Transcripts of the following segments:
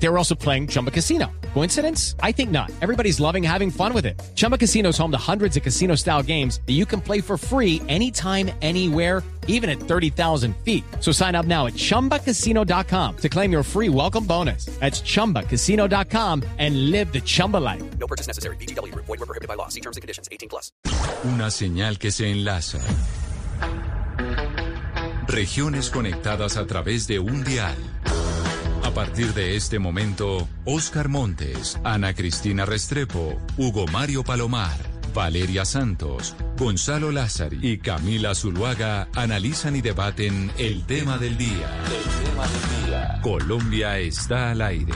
They were also playing Chumba Casino. Coincidence? I think not. Everybody's loving having fun with it. Chumba Casino is home to hundreds of casino style games that you can play for free anytime, anywhere, even at 30,000 feet. So sign up now at chumbacasino.com to claim your free welcome bonus. That's chumbacasino.com and live the Chumba life. No purchase necessary. BGW. Void were prohibited by law. See terms and conditions. 18 plus. Una señal que se enlaza. Regiones conectadas a través de un dial. A partir de este momento, Oscar Montes, Ana Cristina Restrepo, Hugo Mario Palomar, Valeria Santos, Gonzalo Lázari y Camila Zuluaga analizan y debaten el tema del día. El tema del día. Colombia está al aire.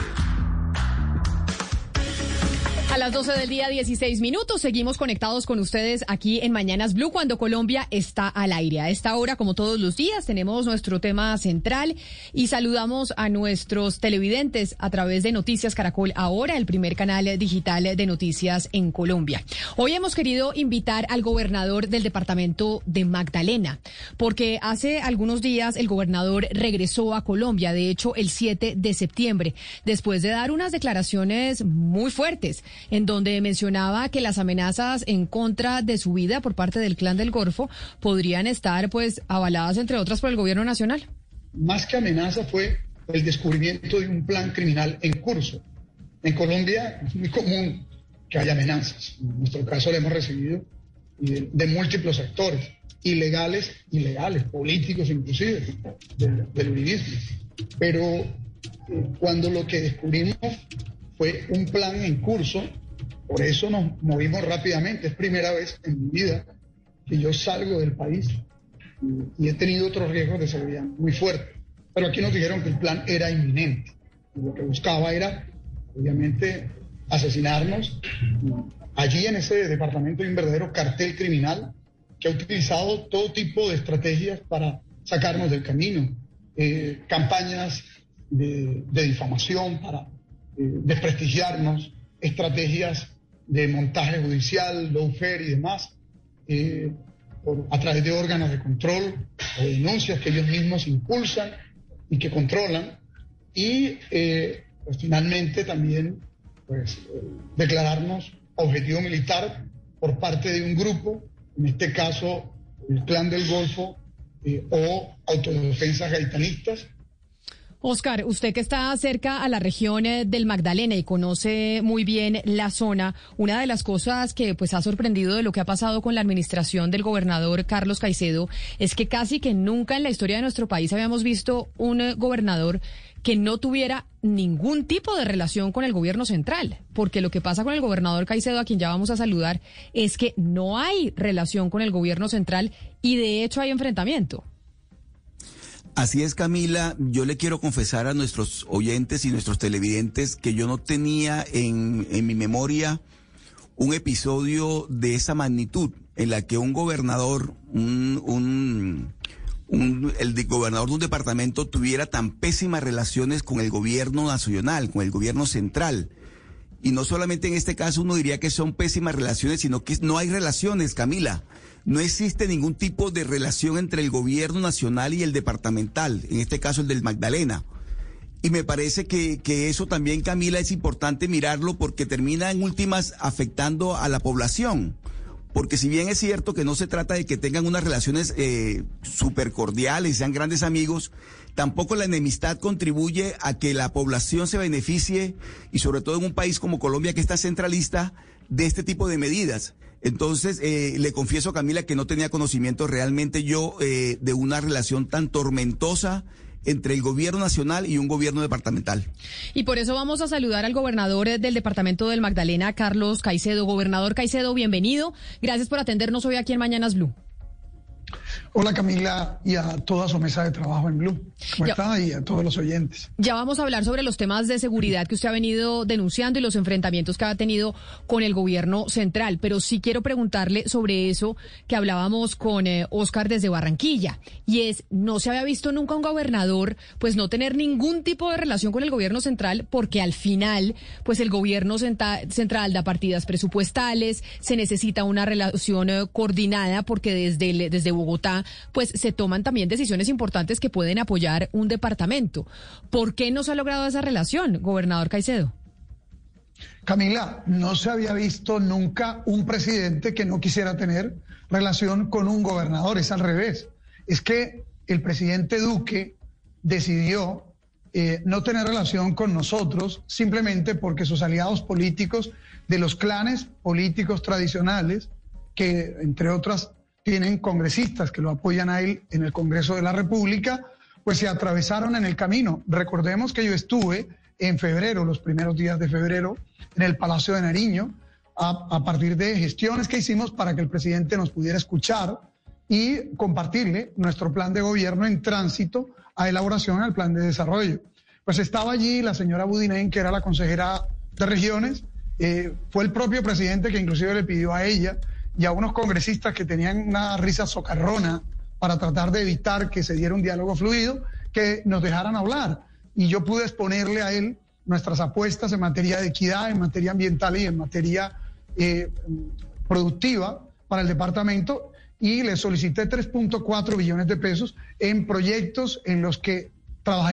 A las 12 del día, 16 minutos, seguimos conectados con ustedes aquí en Mañanas Blue cuando Colombia está al aire. A esta hora, como todos los días, tenemos nuestro tema central y saludamos a nuestros televidentes a través de Noticias Caracol, ahora el primer canal digital de noticias en Colombia. Hoy hemos querido invitar al gobernador del departamento de Magdalena, porque hace algunos días el gobernador regresó a Colombia, de hecho el 7 de septiembre, después de dar unas declaraciones muy fuertes en donde mencionaba que las amenazas en contra de su vida por parte del clan del Golfo podrían estar pues avaladas entre otras por el gobierno nacional. Más que amenaza fue el descubrimiento de un plan criminal en curso. En Colombia es muy común que haya amenazas. En nuestro caso lo hemos recibido de, de múltiples sectores, ilegales, ilegales, políticos inclusive, del, del uribismo. Pero eh, cuando lo que descubrimos fue un plan en curso, por eso nos movimos rápidamente. Es primera vez en mi vida que yo salgo del país y, he tenido otros riesgos de seguridad muy fuertes. Pero aquí nos dijeron que el plan era inminente. Y lo que buscaba era, obviamente, asesinarnos. Allí en ese departamento hay un verdadero cartel criminal que ha utilizado todo tipo de estrategias para sacarnos del camino. Eh, campañas de, de difamación para eh, desprestigiarnos, estrategias de montaje judicial, lawfare y demás, eh, por, a través de órganos de control o denuncias que ellos mismos impulsan y que controlan, y eh, pues, finalmente también pues, eh, declararnos objetivo militar por parte de un grupo, en este caso el Clan del Golfo o autodefensas gaitanistas, Oscar, usted que está cerca a la región eh, del Magdalena y conoce muy bien la zona, una de las cosas que pues ha sorprendido de lo que ha pasado con la administración del gobernador Carlos Caicedo es que casi que nunca en la historia de nuestro país habíamos visto un eh, gobernador que no tuviera ningún tipo de relación con el gobierno central, porque lo que pasa con el gobernador Caicedo, a quien ya vamos a saludar, es que no hay relación con el gobierno central y de hecho hay enfrentamiento. Así es, Camila. Yo le quiero confesar a nuestros oyentes y nuestros televidentes que yo no tenía en, en, mi memoria un episodio de esa magnitud en la que un gobernador, un, un, un, el gobernador de un departamento tuviera tan pésimas relaciones con el gobierno nacional, con el gobierno central. Y no solamente en este caso uno diría que son pésimas relaciones, sino que no hay relaciones, Camila no existe ningún tipo de relación entre el gobierno nacional y el departamental, en este caso el del Magdalena. Y me parece que, que, eso también, Camila, es importante mirarlo porque termina en últimas afectando a la población. Porque si bien es cierto que no se trata de que tengan unas relaciones eh, súper cordiales, sean grandes amigos, tampoco la enemistad contribuye a que la población se beneficie, y sobre todo en un país como Colombia que está centralista, de este tipo de medidas. Entonces, eh, le confieso, Camila, que no tenía conocimiento realmente yo eh, de una relación tan tormentosa entre el gobierno nacional y un gobierno departamental. Y por eso vamos a saludar al gobernador del departamento del Magdalena, Carlos Caicedo. Gobernador Caicedo, bienvenido. Gracias por atendernos hoy aquí en Mañanas Blue. Hola Camila y a toda su mesa de trabajo en Blue. ¿Cómo Ya- está? Y a todos los oyentes. Ya vamos a hablar sobre los temas de seguridad que usted ha venido denunciando y los enfrentamientos que ha tenido con el gobierno central, pero sí quiero preguntarle sobre eso que hablábamos con eh, Oscar desde Barranquilla, y es, no se había visto nunca un gobernador pues no tener ningún tipo de relación con el gobierno central, porque al final pues el gobierno central da partidas presupuestales, se necesita una relación eh, coordinada porque desde, el- desde Bogotá pues se toman también decisiones importantes que pueden apoyar un departamento. ¿Por qué no se ha logrado esa relación, gobernador Caicedo? Camila, no se había visto nunca un presidente que no quisiera tener relación con un gobernador, es al revés. Es que el presidente Duque decidió eh, no tener relación con nosotros simplemente porque sus aliados políticos de los clanes políticos tradicionales, que entre otras tienen congresistas que lo apoyan a él en el Congreso de la República, pues se atravesaron en el camino. Recordemos que yo estuve en febrero, los primeros días de febrero, en el Palacio de Nariño, a, partir de gestiones que hicimos para que el presidente nos pudiera escuchar y compartirle nuestro plan de gobierno en tránsito a elaboración al plan de desarrollo. Pues estaba allí la señora Budinen, que era la consejera de regiones, eh, fue el propio presidente que inclusive le pidió a ella y a unos congresistas que tenían una risa socarrona para tratar de evitar que se diera un diálogo fluido, que nos dejaran hablar. Y yo pude exponerle a él nuestras apuestas en materia de equidad, en materia ambiental y en materia eh, productiva para el departamento y le solicité 3.4 billones de pesos en proyectos en los que trabajé.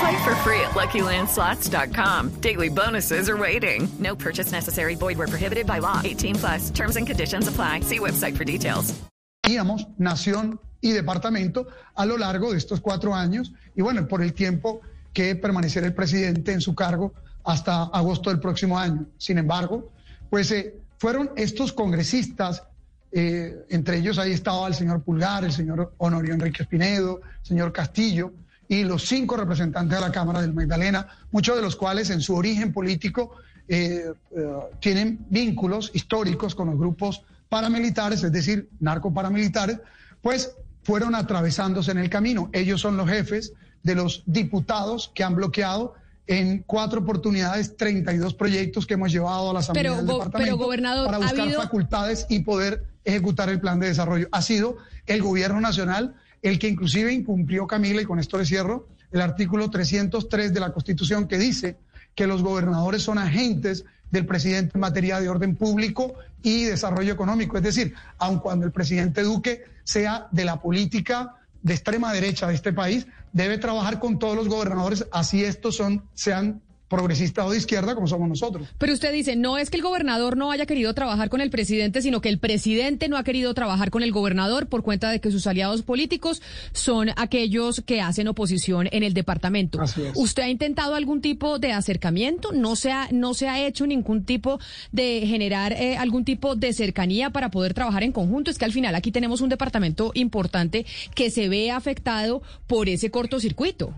Play for free at LuckyLandSlots.com. Daily bonuses are waiting. No purchase necessary. Void were prohibited by law. 18 plus. Terms and conditions apply. See website for details. teníamos nación y departamento a lo largo de estos cuatro años y bueno, por el tiempo que permanecerá el presidente en su cargo hasta agosto del próximo año. Sin embargo, pues eh, fueron estos congresistas, eh, entre ellos ahí estaba el señor Pulgar, el señor Honorio Enrique Espinedo, el señor Castillo y los cinco representantes de la Cámara del Magdalena, muchos de los cuales en su origen político eh, eh, tienen vínculos históricos con los grupos paramilitares, es decir, narcoparamilitares, pues fueron atravesándose en el camino. Ellos son los jefes de los diputados que han bloqueado en cuatro oportunidades 32 proyectos que hemos llevado a la Asamblea Pero, del Departamento pero, gobernador, para ¿ha buscar habido- facultades y poder ejecutar el plan de desarrollo. Ha sido el gobierno nacional el que inclusive incumplió, Camila, y con esto le cierro, el artículo 303 de la Constitución que dice que los gobernadores son agentes del presidente en materia de orden público y desarrollo económico. Es decir, aun cuando el presidente Duque sea de la política de extrema derecha de este país, debe trabajar con todos los gobernadores, así estos son, sean progresistas o de izquierda, como somos nosotros. Pero usted dice, no es que el gobernador no haya querido trabajar con el presidente, sino que el presidente no ha querido trabajar con el gobernador por cuenta de que sus aliados políticos son aquellos que hacen oposición en el departamento. Así es. ¿Usted ha intentado algún tipo de acercamiento? ¿No se ha, no se ha hecho ningún tipo de generar eh, algún tipo de cercanía para poder trabajar en conjunto? Es que al final aquí tenemos un departamento importante que se ve afectado por ese cortocircuito.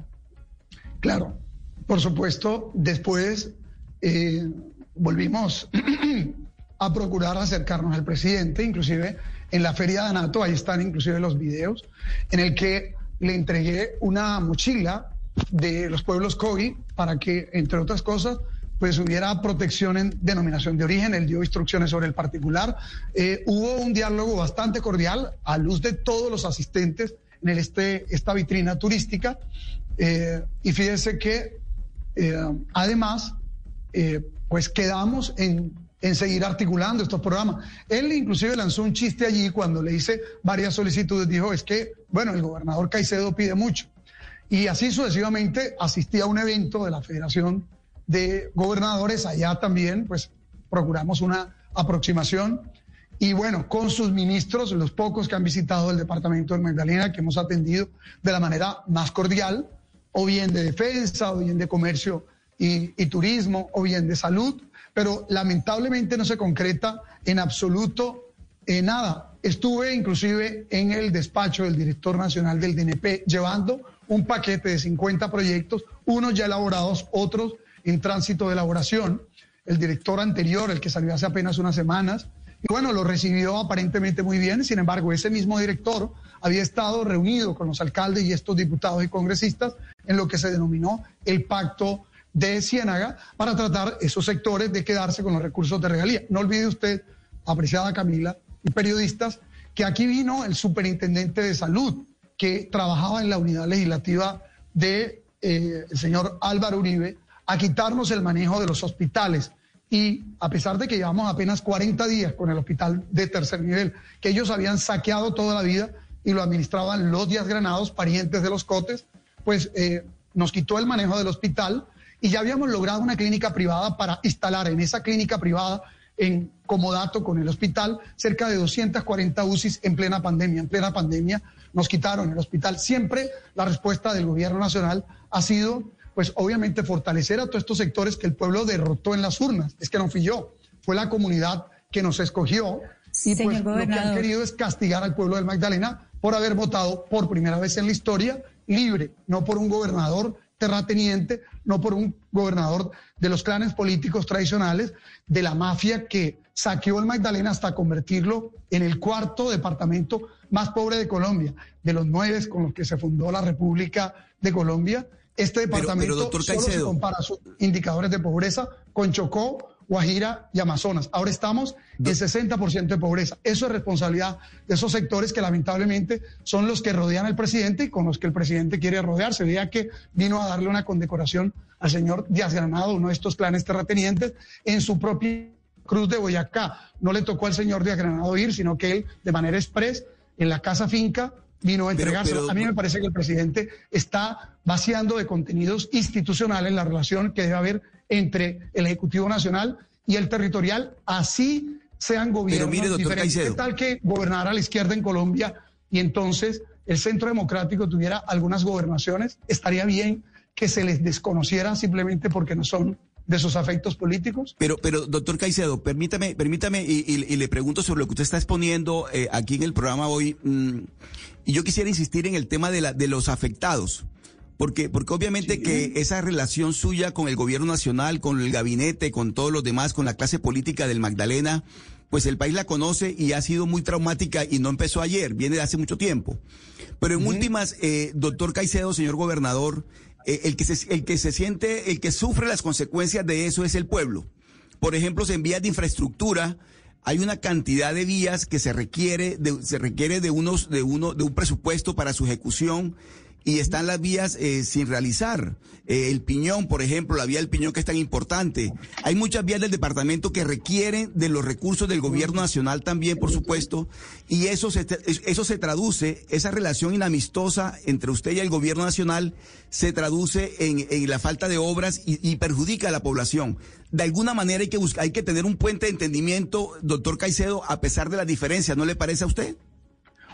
Claro, por supuesto, después eh, volvimos a procurar acercarnos al presidente, inclusive en la feria de Anato, ahí están inclusive los videos, en el que le entregué una mochila de los pueblos Kogi para que, entre otras cosas, pues hubiera protección en denominación de origen, él dio instrucciones sobre el particular. Eh, hubo un diálogo bastante cordial a luz de todos los asistentes en el este, esta vitrina turística. Eh, y fíjese que eh, además, eh, pues quedamos en, en seguir articulando estos programas. Él inclusive lanzó un chiste allí cuando le hice varias solicitudes, dijo, es que, bueno, el gobernador Caicedo pide mucho. Y así sucesivamente asistí a un evento de la Federación de Gobernadores, allá también, pues procuramos una aproximación. Y bueno, con sus ministros, los pocos que han visitado el departamento del Magdalena, que hemos atendido de la manera más cordial, o bien de defensa, o bien de comercio y, y turismo, o bien de salud, pero lamentablemente no se concreta en absoluto eh, nada. Estuve inclusive en el despacho del director nacional del DNP llevando un paquete de 50 proyectos, unos ya elaborados, otros en tránsito de elaboración. El director anterior, el que salió hace apenas unas semanas, y bueno, lo recibió aparentemente muy bien. Sin embargo, ese mismo director había estado reunido con los alcaldes y estos diputados y congresistas en lo que se denominó el pacto de Ciénaga para tratar esos sectores de quedarse con los recursos de regalía. No olvide usted, apreciada Camila y periodistas, que aquí vino el superintendente de salud que trabajaba en la unidad legislativa de eh, el señor Álvaro Uribe a quitarnos el manejo de los hospitales y a pesar de que llevamos apenas 40 días con el hospital de tercer nivel, que ellos habían saqueado toda la vida y lo administraban los días granados, parientes de los cotes, pues eh, nos quitó el manejo del hospital y ya habíamos logrado una clínica privada para instalar en esa clínica privada en comodato con el hospital cerca de 240 UCIs en plena pandemia. En plena pandemia nos quitaron el hospital. Siempre la respuesta del gobierno nacional ha sido pues obviamente fortalecer a todos estos sectores que el pueblo derrotó en las urnas. Es que no fui yo, fue la comunidad que nos escogió y pues lo que han querido es castigar al pueblo del Magdalena por haber votado por primera vez en la historia libre, no por un gobernador terrateniente, no por un gobernador de los clanes políticos tradicionales, de la mafia que saqueó el Magdalena hasta convertirlo en el cuarto departamento más pobre de Colombia, de los nueve con los que se fundó la República de Colombia. Este departamento solo se compara sus indicadores de pobreza con Chocó, Guajira y Amazonas. Ahora estamos en 60% de pobreza. Eso es responsabilidad de esos sectores que lamentablemente son los que rodean al presidente y con los que el presidente quiere rodearse. Veía que vino a darle una condecoración al señor Díaz Granado, uno de estos clanes terratenientes, en su propia cruz de Boyacá. No le tocó al señor Díaz Granado ir, sino que él, de manera express, en la casa finca, vino a entregárselo. a mí me parece que el presidente está vaciando de contenidos institucionales la relación que debe haber entre el Ejecutivo Nacional y el territorial, así sean gobiernos mire, diferentes. ¿Qué tal que gobernara la izquierda en Colombia y entonces el Centro Democrático tuviera algunas gobernaciones? Estaría bien que se les desconociera simplemente porque no son de sus afectos políticos. Pero, pero doctor Caicedo, permítame, permítame y, le pregunto sobre lo que usted está exponiendo eh, aquí en el programa hoy. Mm, y yo quisiera insistir en el tema de, la, de los afectados. Porque, porque obviamente que esa relación suya con el gobierno nacional, con el gabinete, con todos los demás, con la clase política del Magdalena, pues el país la conoce y ha sido muy traumática y no empezó ayer, viene de hace mucho tiempo. Pero en últimas, eh, doctor Caicedo, señor gobernador, eh, el, que se, el que se siente, el que sufre las consecuencias de eso es el pueblo. Por ejemplo, en vías de infraestructura, hay una cantidad de vías que se requiere de, se requiere de unos de uno de un presupuesto para su ejecución y están las vías eh, sin realizar. Eh, el Piñón, por ejemplo, la vía del Piñón que es tan importante. Hay muchas vías del departamento que requieren de los recursos del gobierno nacional también, por supuesto, y eso se, eso se traduce, esa relación inamistosa entre usted y el gobierno nacional se traduce en, en la falta de obras y, y, perjudica a la población. De alguna manera hay que buscar, hay que tener un puente de entendimiento, doctor Caicedo, a pesar de las diferencias, ¿no le parece a usted?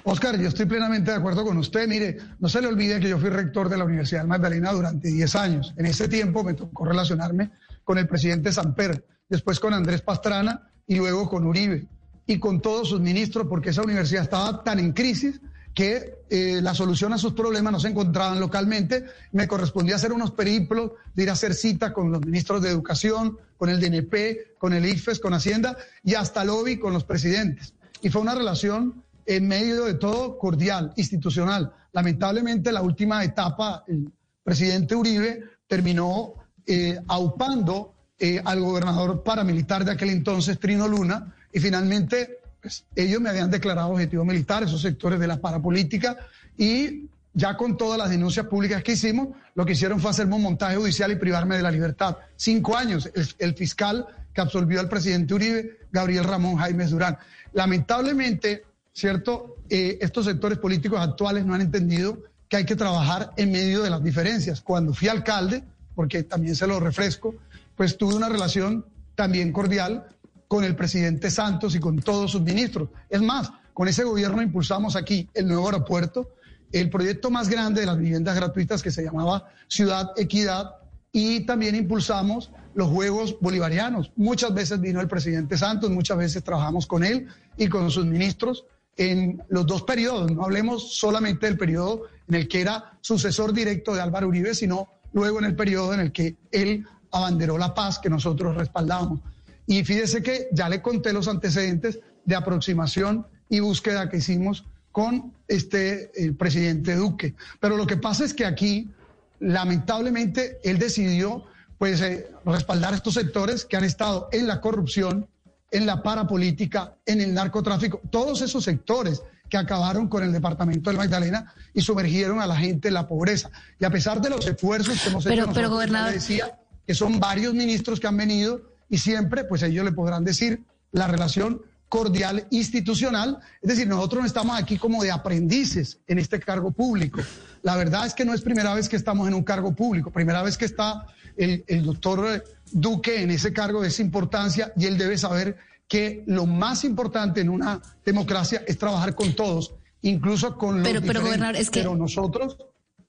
Oscar, yo estoy plenamente de acuerdo con usted. Mire, no se le olvide que yo fui rector de la Universidad de Magdalena durante 10 años. En ese tiempo me tocó relacionarme con el presidente Samper, después con Andrés Pastrana y luego con Uribe y con todos sus ministros, porque esa universidad estaba tan en crisis que eh, la solución a sus problemas no se encontraban localmente. Me correspondía hacer unos periplos, ir a hacer cita con los ministros de Educación, con el DNP, con el IFES, con Hacienda y hasta lobby con los presidentes. Y fue una relación en medio de todo cordial, institucional. Lamentablemente la última etapa, el presidente Uribe terminó eh, aupando eh, al gobernador paramilitar de aquel entonces, Trino Luna, y finalmente pues, ellos me habían declarado objetivo militar, esos sectores de la parapolítica, y ya con todas las denuncias públicas que hicimos, lo que hicieron fue hacerme un montaje judicial y privarme de la libertad. Cinco años, el, el fiscal que absolvió al presidente Uribe, Gabriel Ramón Jaime Durán. Lamentablemente, ¿cierto? Eh, estos sectores políticos actuales no han entendido que hay que trabajar en medio de las diferencias. Cuando fui alcalde, porque también se lo refresco, pues tuve una relación también cordial con el presidente Santos y con todos sus ministros. Es más, con ese gobierno impulsamos aquí el nuevo aeropuerto, el proyecto más grande de las viviendas gratuitas que se llamaba Ciudad Equidad y también impulsamos los Juegos Bolivarianos. Muchas veces vino el presidente Santos, muchas veces trabajamos con él y con sus ministros en los dos periodos. No hablemos solamente del periodo en el que era sucesor directo de Álvaro Uribe, sino luego en el periodo en el que él abanderó la paz que nosotros respaldamos. Y fíjese que ya le conté los antecedentes de aproximación y búsqueda que hicimos con este el presidente Duque. Pero lo que pasa es que aquí, lamentablemente, él decidió pues eh, respaldar estos sectores que han estado en la corrupción, en la parapolítica, en el narcotráfico, todos esos sectores que acabaron con el departamento del Magdalena y sumergieron a la gente en la pobreza. Y a pesar de los esfuerzos que hemos hecho, pero, pero gobernador... decía que son varios ministros que han venido y siempre, pues ellos le podrán decir la relación cordial institucional. Es decir, nosotros no estamos aquí como de aprendices en este cargo público. La verdad es que no es primera vez que estamos en un cargo público, primera vez que está el, el doctor Duque en ese cargo de esa importancia y él debe saber que lo más importante en una democracia es trabajar con todos, incluso con los pero, pero, gobernador, es que pero nosotros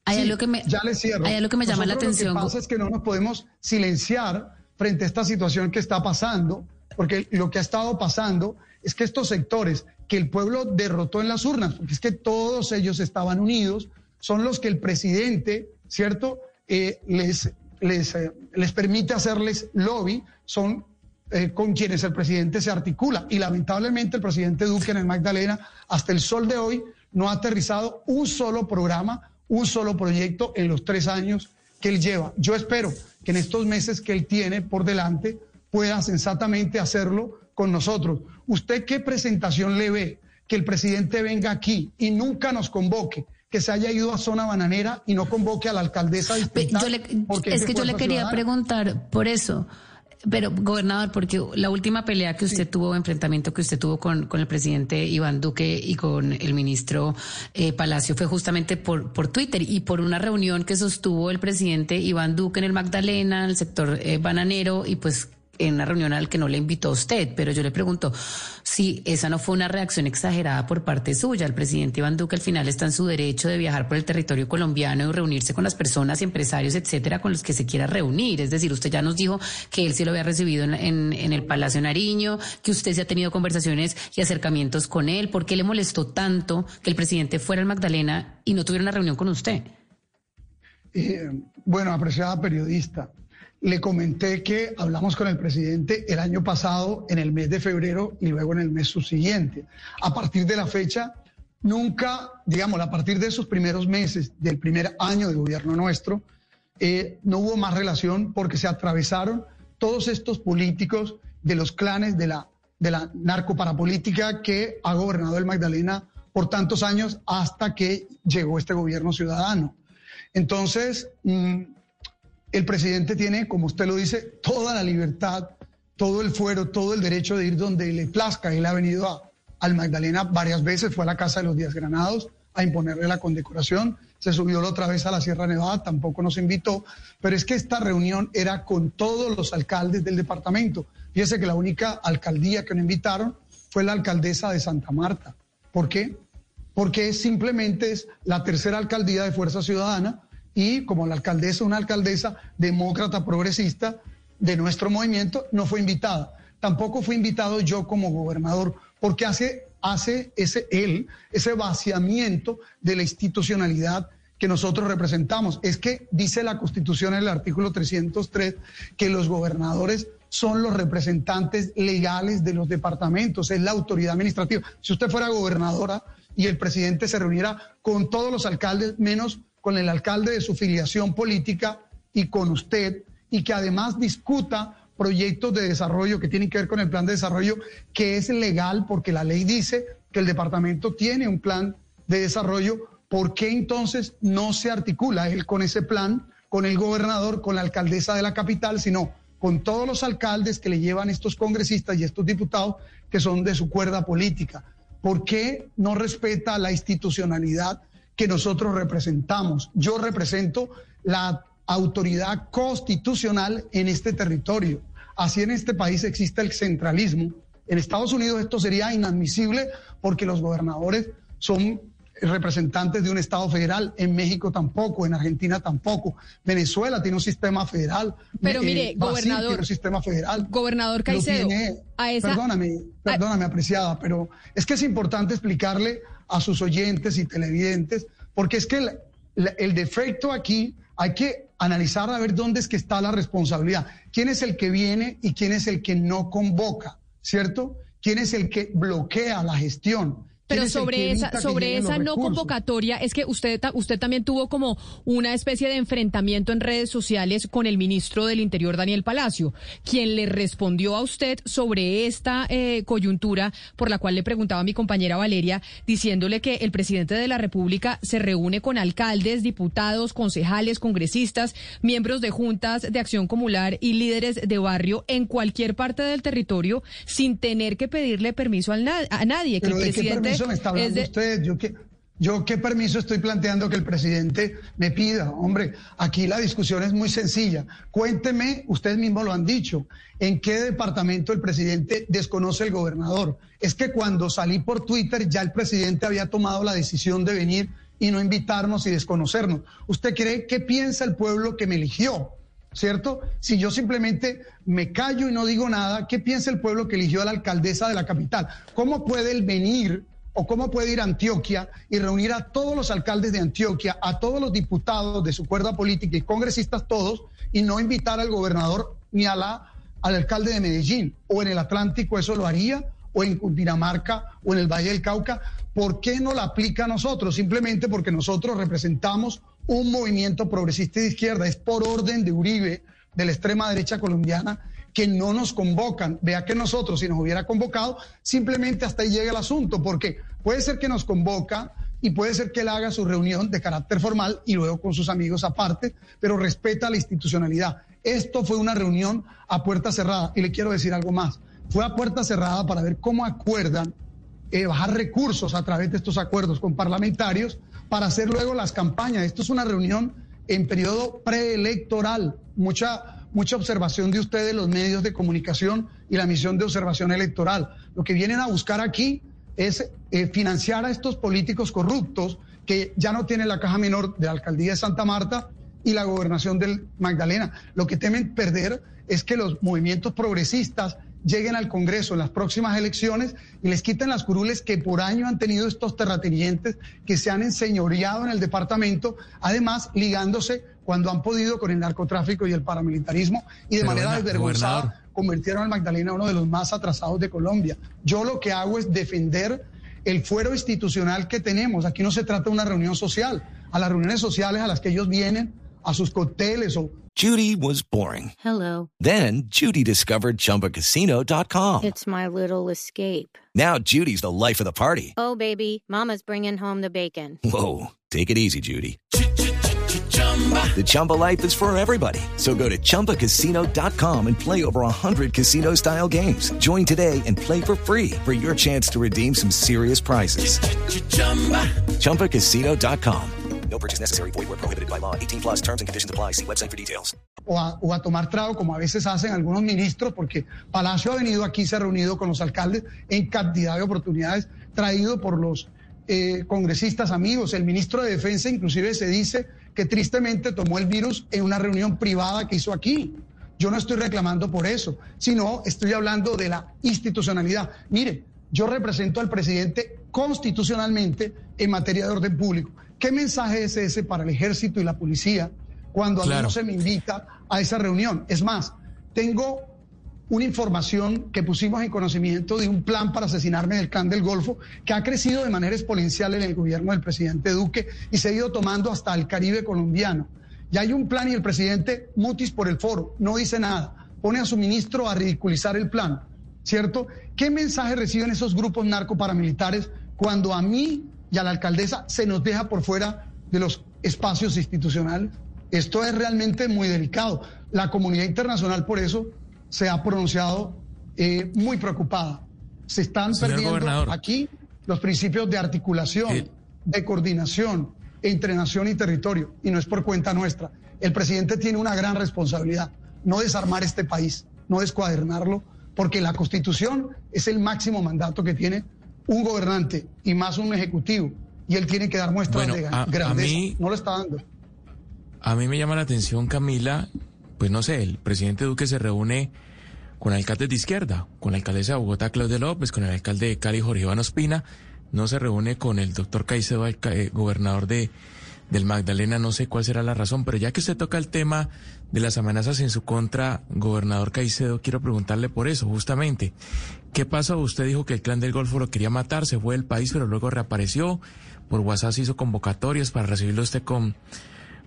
hay algo que me, ya le cierro. Hay algo que me llama la Nosotros atención. Lo que pasa es que no nos podemos silenciar frente a esta situación que está pasando, porque lo que ha estado pasando es que estos sectores que el pueblo derrotó en las urnas, porque es que todos ellos estaban unidos, son los que el presidente, ¿cierto?, eh, les, les, eh, les permite hacerles lobby, son eh, con quienes el presidente se articula. Y lamentablemente el presidente Duque en el Magdalena, hasta el sol de hoy, no ha aterrizado un solo programa, un solo proyecto en los tres años que él lleva. Yo espero que en estos meses que él tiene por delante pueda sensatamente hacerlo con nosotros. ¿Usted qué presentación le ve? Que el presidente venga aquí y nunca nos convoque, que se haya ido a zona bananera y no convoque a la alcaldesa. a le- porque es que yo le quería Ciudadana. preguntar por eso. Pero, gobernador, porque la última pelea que usted tuvo, enfrentamiento que usted tuvo con, con el presidente Iván Duque y con el ministro eh, Palacio fue justamente por, por Twitter y por una reunión que sostuvo el presidente Iván Duque en el Magdalena, en el sector eh, bananero, y pues en una reunión al que no le invitó a usted, pero yo le pregunto si esa no fue una reacción exagerada por parte suya. El presidente Iván Duque al final está en su derecho de viajar por el territorio colombiano y reunirse con las personas, empresarios, etcétera, con los que se quiera reunir. Es decir, usted ya nos dijo que él sí lo había recibido en, en- en el Palacio Nariño, que usted sí ha tenido conversaciones y acercamientos con él. ¿Por qué le molestó tanto que el presidente fuera al Magdalena y no tuviera una reunión con usted? Eh, bueno, apreciada periodista, le comenté que hablamos con el presidente el año pasado, en el mes de febrero y luego en el mes subsiguiente. A partir de la fecha, nunca, digamos, a partir de esos primeros meses del primer año de gobierno nuestro, eh, no hubo más relación porque se atravesaron todos estos políticos de los clanes de la, de la narcoparapolítica que ha gobernado el Magdalena por tantos años hasta que llegó este gobierno ciudadano. Entonces, mm, el presidente tiene, como usted lo dice, toda la libertad, todo el fuero, todo el derecho de ir donde le plazca. Él ha venido a- al Magdalena varias veces, fue a la Casa de los Díaz Granados a imponerle la condecoración, se subió la otra vez a la Sierra Nevada, tampoco nos invitó, pero es que esta reunión era con todos los alcaldes del departamento. Fíjese que la única alcaldía que no invitaron fue la alcaldesa de Santa Marta. ¿Por qué? porque simplemente es la tercera alcaldía de Fuerza Ciudadana y como la alcaldesa, una alcaldesa demócrata progresista de nuestro movimiento, no fue invitada. Tampoco fue invitado yo como gobernador, porque hace, hace ese, él, ese vaciamiento de la institucionalidad que nosotros representamos. Es que dice la Constitución en el artículo 303 que los gobernadores son los representantes legales de los departamentos, es la autoridad administrativa. Si usted fuera gobernadora y el presidente se reuniera con todos los alcaldes, menos con el alcalde de su filiación política y con usted, y que además discuta proyectos de desarrollo que tienen que ver con el plan de desarrollo, que es legal porque la ley dice que el departamento tiene un plan de desarrollo, ¿por qué entonces no se articula él con ese plan, con el gobernador, con la alcaldesa de la capital, sino con todos los alcaldes que le llevan estos congresistas y estos diputados que son de su cuerda política? ¿Por qué no respeta la institucionalidad que nosotros representamos? Yo represento la autoridad constitucional en este territorio. Así en este país existe el centralismo. En Estados Unidos esto sería inadmisible porque los gobernadores son representantes de un Estado federal, en México tampoco, en Argentina tampoco, Venezuela tiene un sistema federal. Pero eh, mire, gobernador- tiene un sistema federal. Gobernador Caicedo, tiene- a esa- Perdóname, perdóname, apreciada, pero es que es importante explicarle a sus oyentes y televidentes, porque es que el defecto aquí hay que analizar a ver dónde es que está la responsabilidad. ¿Quién es el que viene y quién es el que no convoca? ¿Cierto? ¿Quién es el que bloquea la gestión? ¿Quién Pero sobre esa, sobre esa no convocatoria, es que usted, usted también tuvo como una especie de enfrentamiento en redes sociales con el ministro del Interior, Daniel Palacio, quien le respondió a usted sobre esta eh, coyuntura por la cual le preguntaba a mi compañera Valeria, diciéndole que el presidente de la República se reúne con alcaldes, diputados, concejales, congresistas, miembros de juntas de acción comunal y líderes de barrio en cualquier parte del territorio sin tener que pedirle permiso al na- a nadie. Que el ¿de qué presidente permiso me está hablando es de- usted? Yo qué, yo qué permiso estoy planteando que el presidente me pida. Hombre, aquí la discusión es muy sencilla. Cuénteme, ustedes mismos lo han dicho, ¿en qué departamento el presidente desconoce el gobernador? Es que cuando salí por Twitter ya el presidente había tomado la decisión de venir y no invitarnos y desconocernos. ¿Usted cree qué piensa el pueblo que me eligió? ¿cierto? Si yo simplemente me callo y no digo nada, ¿qué piensa el pueblo que eligió a la alcaldesa de la capital? ¿Cómo puede él venir o cómo puede ir a Antioquia y reunir a todos los alcaldes de Antioquia, a todos los diputados de su cuerda política y congresistas todos y no invitar al gobernador ni a la, al alcalde de Medellín? ¿O en el Atlántico eso lo haría? ¿O en Cundinamarca o en el Valle del Cauca? ¿Por qué no la aplica a nosotros? Simplemente porque nosotros representamos un movimiento progresista de izquierda. Es por orden de Uribe, de la extrema derecha colombiana, que no nos convocan. Vea que nosotros, si nos hubiera convocado, simplemente hasta ahí llega el asunto, porque puede ser que nos convoca y puede ser que él haga su reunión de carácter formal y luego con sus amigos aparte, pero respeta la institucionalidad. Esto fue una reunión a puerta cerrada y le quiero decir algo más. Fue a puerta cerrada para ver cómo acuerdan eh, bajar recursos a través de estos acuerdos con parlamentarios para hacer luego las campañas. Esto es una reunión en periodo preelectoral. Mucha, mucha observación de ustedes, los medios de comunicación y la misión de observación electoral. Lo que vienen a buscar aquí es eh, financiar a estos políticos corruptos que ya no tienen la caja menor de la alcaldía de Santa Marta y la gobernación del Magdalena. Lo que temen perder es que los movimientos progresistas lleguen al Congreso en las próximas elecciones y les quiten las curules que por año han tenido estos terratenientes que se han enseñoreado en el departamento, además ligándose cuando han podido con el narcotráfico y el paramilitarismo y de Pero, manera desvergonzada gobernador. convirtieron al Magdalena en uno de los más atrasados de Colombia. Yo lo que hago es defender el fuero institucional que tenemos. Aquí no se trata de una reunión social. A las reuniones sociales a las que ellos vienen, a sus cócteles o Judy was boring. Hello. Then Judy discovered ChumbaCasino.com. It's my little escape. Now Judy's the life of the party. Oh, baby, Mama's bringing home the bacon. Whoa, take it easy, Judy. The Chumba life is for everybody. So go to ChumbaCasino.com and play over 100 casino style games. Join today and play for free for your chance to redeem some serious prizes. ChumbaCasino.com. No purchase necessary. Void where prohibited by law. 18 plus terms and conditions apply. See website for details. o a, o a tomar trago, como a veces hacen algunos ministros, porque Palacio ha venido aquí, se ha reunido con los alcaldes en cantidad de oportunidades, traído por los eh, congresistas amigos. El ministro de Defensa inclusive se dice que tristemente tomó el virus en una reunión privada que hizo aquí. Yo no estoy reclamando por eso, sino estoy hablando de la institucionalidad. Mire, yo represento al presidente constitucionalmente en materia de orden público. ¿Qué mensaje es ese para el ejército y la policía cuando a mí no se me invita a esa reunión? Es más, tengo una información que pusimos en conocimiento de un plan para asesinarme del clan del Golfo que ha crecido de manera exponencial en el gobierno del presidente Duque y se ha ido tomando hasta el Caribe colombiano. Ya hay un plan y el presidente mutis por el foro, no dice nada, pone a su ministro a ridiculizar el plan, ¿cierto? ¿Qué mensaje reciben esos grupos narcoparamilitares cuando a mí y a la alcaldesa se nos deja por fuera de los espacios institucionales? Esto es realmente muy delicado. La comunidad internacional por eso se ha pronunciado eh, muy preocupada. Se están Señor perdiendo gobernador. aquí los principios de articulación, Eh. de coordinación entre nación y territorio, y no es por cuenta nuestra. El presidente tiene una gran responsabilidad, no desarmar este país, no descuadernarlo, porque la constitución es el máximo mandato que tiene un gobernante y más un ejecutivo. y él tiene que dar muestras Bueno, de a- a mí- No lo está dando. A mí me llama la atención, Camila, pues no sé, el presidente Duque se reúne con alcaldes de izquierda, con la alcaldesa de Bogotá, Claudia López, con el alcalde de Cali, Jorge Iván Ospina, no se reúne con el doctor Caicedo, alca- eh, gobernador de del Magdalena, no sé cuál será la razón, pero ya que usted toca el tema de las amenazas en su contra, gobernador Caicedo, quiero preguntarle por eso, justamente. ¿Qué pasó? Usted dijo que el clan del Golfo lo quería matar, se fue del país, pero luego reapareció. Por WhatsApp hizo convocatorias para recibirlo usted con,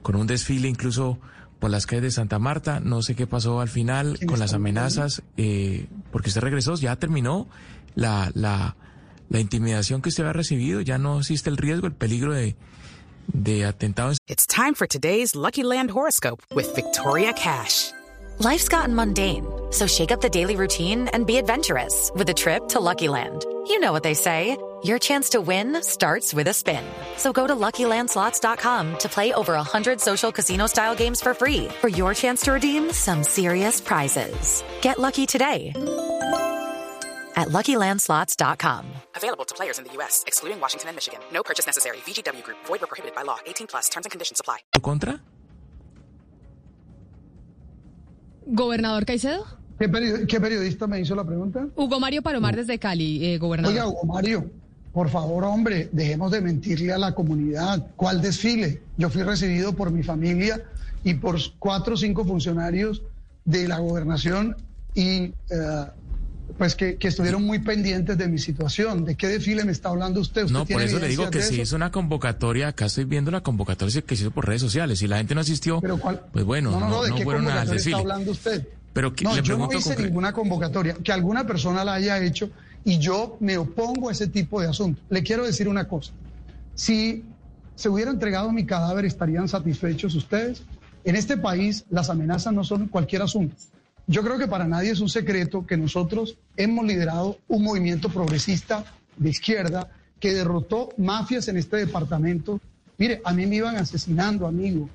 con un desfile incluso por las calles de Santa Marta. No sé qué pasó al final con las amenazas, eh, porque usted regresó, ya terminó la, la, la intimidación que usted había recibido, ya no existe el riesgo, el peligro de, de atentado. It's time for today's Lucky Land horoscope with Victoria Cash. Life's gotten mundane, so shake up the daily routine and be adventurous with a trip to Lucky Land. You know what they say. Your chance to win starts with a spin. So go to LuckyLandSlots.com to play over 100 social casino-style games for free for your chance to redeem some serious prizes. Get lucky today at LuckyLandSlots.com. Available to players in the U.S., excluding Washington and Michigan. No purchase necessary. VGW Group, void were prohibited by law. 18 plus terms and conditions apply. contra? ¿Gobernador Caicedo? ¿Qué, peri- qué periodista me hizo la pregunta? Hugo Mario Palomar desde Cali, eh, gobernador. Oiga, Hugo Mario, por favor, hombre, dejemos de mentirle a la comunidad. ¿Cuál desfile? Yo fui recibido por mi familia y por cuatro o cinco funcionarios de la gobernación y eh, pues que, que estuvieron muy pendientes de mi situación. ¿De qué desfile me está hablando usted? ¿Usted No, por eso le digo que si hizo una convocatoria, acá estoy viendo la convocatoria que se hizo por redes sociales. Si la gente no asistió, pues bueno, No, no, no, ¿de no qué fueron al convocatoria está desfile. hablando usted? Pero que- no, le yo no hice ninguna convocatoria. Que alguna persona la haya hecho y yo me opongo a ese tipo de asuntos. Le quiero decir una cosa. Si se hubiera entregado mi cadáver, ¿estarían satisfechos ustedes? En este país las amenazas no son cualquier asunto. Yo creo que para nadie es un secreto que nosotros hemos liderado un movimiento progresista de izquierda que derrotó mafias en este departamento. Mire, a mí me iban asesinando, amigo,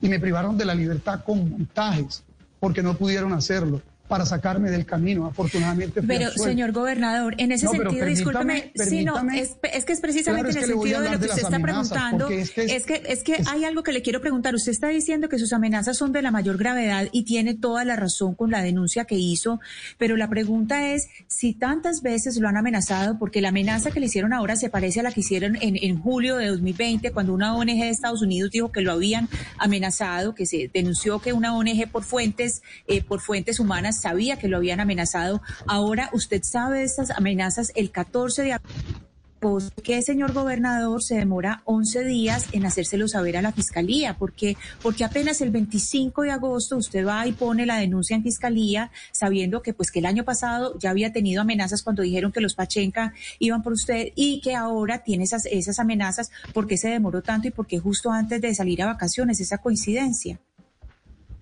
y me privaron de la libertad con montajes porque no pudieron hacerlo para sacarme del camino. Afortunadamente Pero, señor gobernador, en ese No, sentido, discúlpeme, sí, no, permítame. es, es que es precisamente Claro, es en el sentido de lo que usted está preguntando. porque es que es- es que, es que hay algo que le quiero preguntar. Usted está diciendo que sus amenazas son de la mayor gravedad y tiene toda la razón con la denuncia que hizo, pero la pregunta es si tantas veces lo han amenazado, porque la amenaza que le hicieron ahora se parece a la que hicieron en, en julio de 2020, cuando una ONG de Estados Unidos dijo que lo habían amenazado, que se denunció que una ONG por fuentes, eh, por fuentes humanas sabía que lo habían amenazado. Ahora usted sabe de estas amenazas el 14 de agosto. ¿Por qué, señor gobernador, se demora 11 días en hacérselo saber a la fiscalía? Porque, porque apenas el 25 de agosto usted va y pone la denuncia en fiscalía, sabiendo que pues que el año pasado ya había tenido amenazas cuando dijeron que los Pachenca iban por usted y que ahora tiene esas, esas amenazas. ¿Por qué se demoró tanto y por qué justo antes de salir a vacaciones esa coincidencia?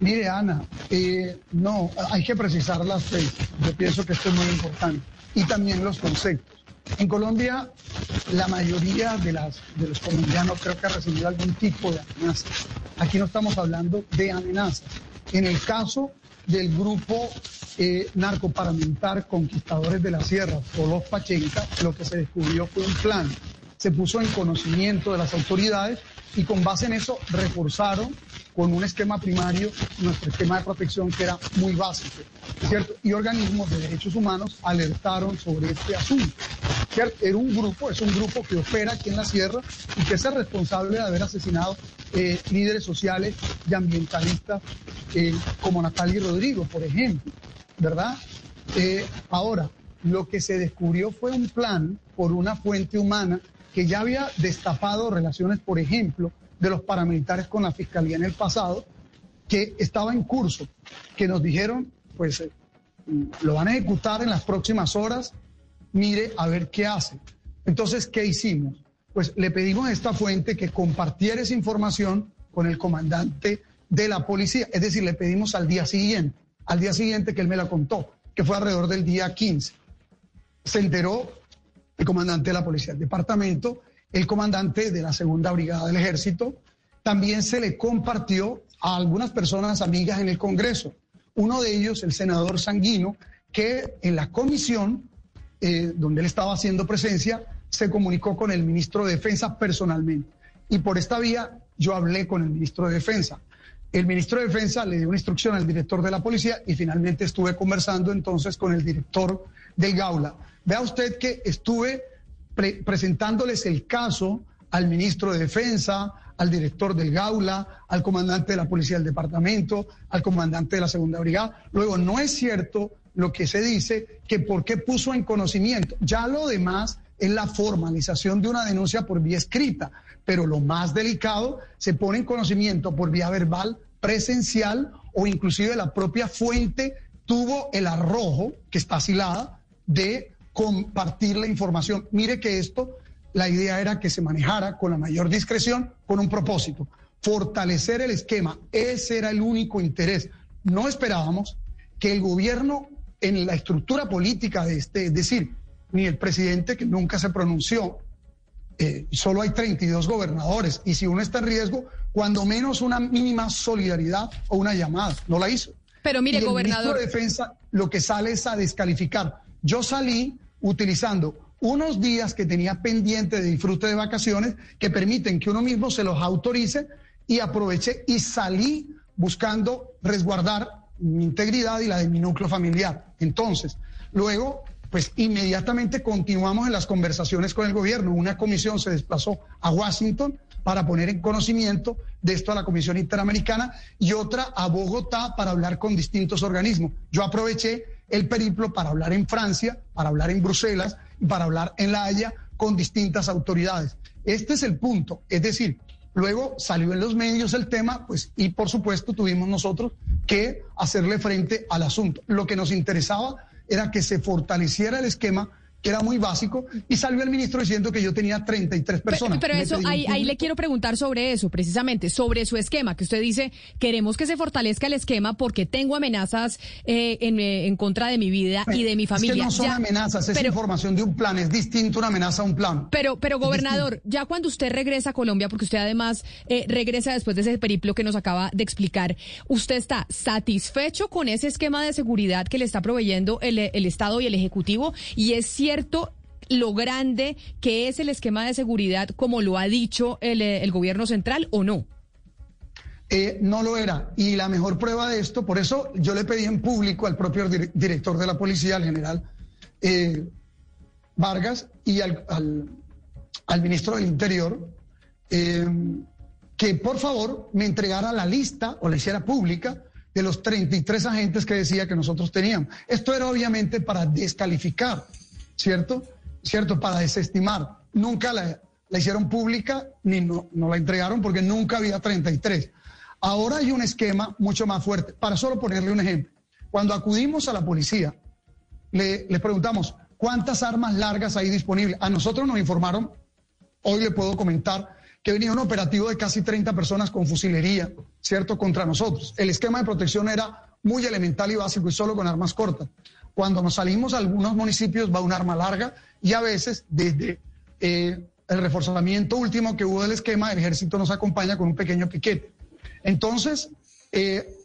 Mire, Ana, eh, no, hay que precisar las fechas. Yo pienso que esto es muy importante. Y también los conceptos. En Colombia, la mayoría de, los colombianos creo que ha recibido algún tipo de amenaza. Aquí no estamos hablando de amenazas. En el caso del grupo eh, Conquistadores de la Sierra, los Pachenca, lo que se descubrió fue un plan. Se puso en conocimiento de las autoridades y con base en eso reforzaron con un esquema primario nuestro esquema de protección que era muy básico, ¿cierto? Y organismos de derechos humanos alertaron sobre este asunto, ¿cierto? Era un grupo, es un grupo que opera aquí en la sierra y que es el responsable de haber asesinado eh, líderes sociales y ambientalistas eh, como Natalia Rodrigo, por ejemplo, ¿verdad? Eh, ahora, lo que se descubrió fue un plan por una fuente humana que ya había destapado relaciones, por ejemplo, de los paramilitares con la fiscalía en el pasado, que estaba en curso, que nos dijeron, pues eh, lo van a ejecutar en las próximas horas, mire a ver qué hace. Entonces, ¿qué hicimos? Pues le pedimos a esta fuente que compartiera esa información con el comandante de la policía, es decir, le pedimos al día siguiente, al día siguiente que él me la contó, que fue alrededor del día 15. Se enteró el comandante de la policía del departamento, el comandante de la segunda brigada del ejército, también se le compartió a algunas personas amigas en el Congreso. Uno de ellos, el senador Sanguino, que en la comisión eh, donde él estaba haciendo presencia, se comunicó con el ministro de Defensa personalmente. Y por esta vía yo hablé con el ministro de Defensa. El ministro de Defensa le dio una instrucción al director de la policía y finalmente estuve conversando entonces con el director del Gaula. Vea usted que estuve presentándoles el caso al ministro de Defensa, al director del Gaula, al comandante de la Policía del Departamento, al comandante de la Segunda Brigada. Luego, no es cierto lo que se dice que por qué puso en conocimiento. Ya lo demás es la formalización de una denuncia por vía escrita, pero lo más delicado se pone en conocimiento por vía verbal, presencial o inclusive la propia fuente tuvo el arrojo, que está asilada, de compartir la información. Mire que esto, la idea era que se manejara con la mayor discreción, con un propósito, fortalecer el esquema. Ese era el único interés. No esperábamos que el gobierno en la estructura política de este, es decir, ni el presidente que nunca se pronunció, eh, solo hay 32 gobernadores y si uno está en riesgo, cuando menos una mínima solidaridad o una llamada, no la hizo. Pero mire, y el gobernador. Ministro de Defensa lo que sale es a descalificar. Yo salí utilizando unos días que tenía pendiente de disfrute de vacaciones que permiten que uno mismo se los autorice y aproveché y salí buscando resguardar mi integridad y la de mi núcleo familiar. Entonces, luego, pues inmediatamente continuamos en las conversaciones con el gobierno. Una comisión se desplazó a Washington para poner en conocimiento de esto a la Comisión Interamericana y otra a Bogotá para hablar con distintos organismos. Yo aproveché el periplo para hablar en Francia, para hablar en Bruselas y para hablar en La Haya con distintas autoridades. Este es el punto. Es decir, luego salió en los medios el tema, pues, y por supuesto tuvimos nosotros que hacerle frente al asunto. Lo que nos interesaba era que se fortaleciera el esquema que era muy básico, y salió el ministro diciendo que yo tenía 33 personas. Pero, eso, ahí, ahí, le quiero preguntar sobre eso, precisamente, sobre su esquema, que usted dice, queremos que se fortalezca el esquema porque tengo amenazas eh, en, eh, en, contra de mi vida y de mi familia. Es que no son amenazas, es información de un plan, es distinto una amenaza a un plan. Pero, pero gobernador, ya cuando usted regresa a Colombia, porque usted además eh, regresa después de ese periplo que nos acaba de explicar, ¿usted está satisfecho con ese esquema de seguridad que le está proveyendo el, el Estado y el Ejecutivo? Y es cierto lo grande que es el esquema de seguridad, como lo ha dicho el, el gobierno central, o no? Eh, no lo era. Y la mejor prueba de esto, por eso yo le pedí en público al propio director de la policía, al general eh, Vargas, y al, al, al, ministro del Interior, eh, que por favor me entregara la lista o la hiciera pública de los 33 agentes que decía que nosotros teníamos. Esto era obviamente para descalificar ¿cierto? ¿Cierto? Para desestimar. Nunca la, hicieron pública ni no, no, la entregaron porque nunca había 33. Ahora hay un esquema mucho más fuerte. Para solo ponerle un ejemplo, cuando acudimos a la policía, le, le preguntamos, ¿cuántas armas largas hay disponibles? A nosotros nos informaron, hoy le puedo comentar, que venía un operativo de casi 30 personas con fusilería, ¿cierto?, contra nosotros. El esquema de protección era muy elemental y básico y solo con armas cortas. Cuando nos salimos a algunos municipios va un arma larga y a veces desde eh, el reforzamiento último que hubo del esquema, el ejército nos acompaña con un pequeño piquete. Entonces, eh,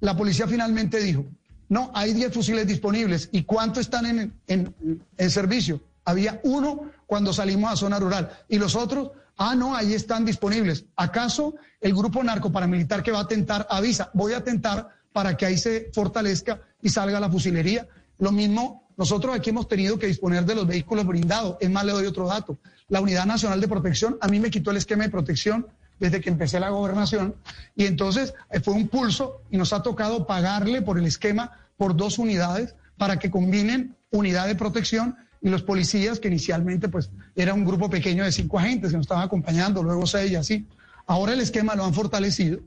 la policía finalmente dijo, no, hay 10 fusiles disponibles. ¿Y cuánto están en, en, en, servicio? Había uno cuando salimos a zona rural. Y los otros, ah, no, ahí están disponibles. ¿Acaso el grupo narcoparamilitar que va a atentar avisa, voy a atentar para que ahí se fortalezca y salga la fusilería? Lo mismo, nosotros aquí hemos tenido que disponer de los vehículos blindados. Es más, le doy otro dato. La Unidad Nacional de Protección a mí me quitó el esquema de protección desde que empecé la gobernación y entonces eh, fue un pulso y nos ha tocado pagarle por el esquema por dos unidades para que combinen unidad de protección y los policías que inicialmente pues era un grupo pequeño de cinco agentes que nos estaban acompañando, luego seis y así. Ahora el esquema lo han fortalecido,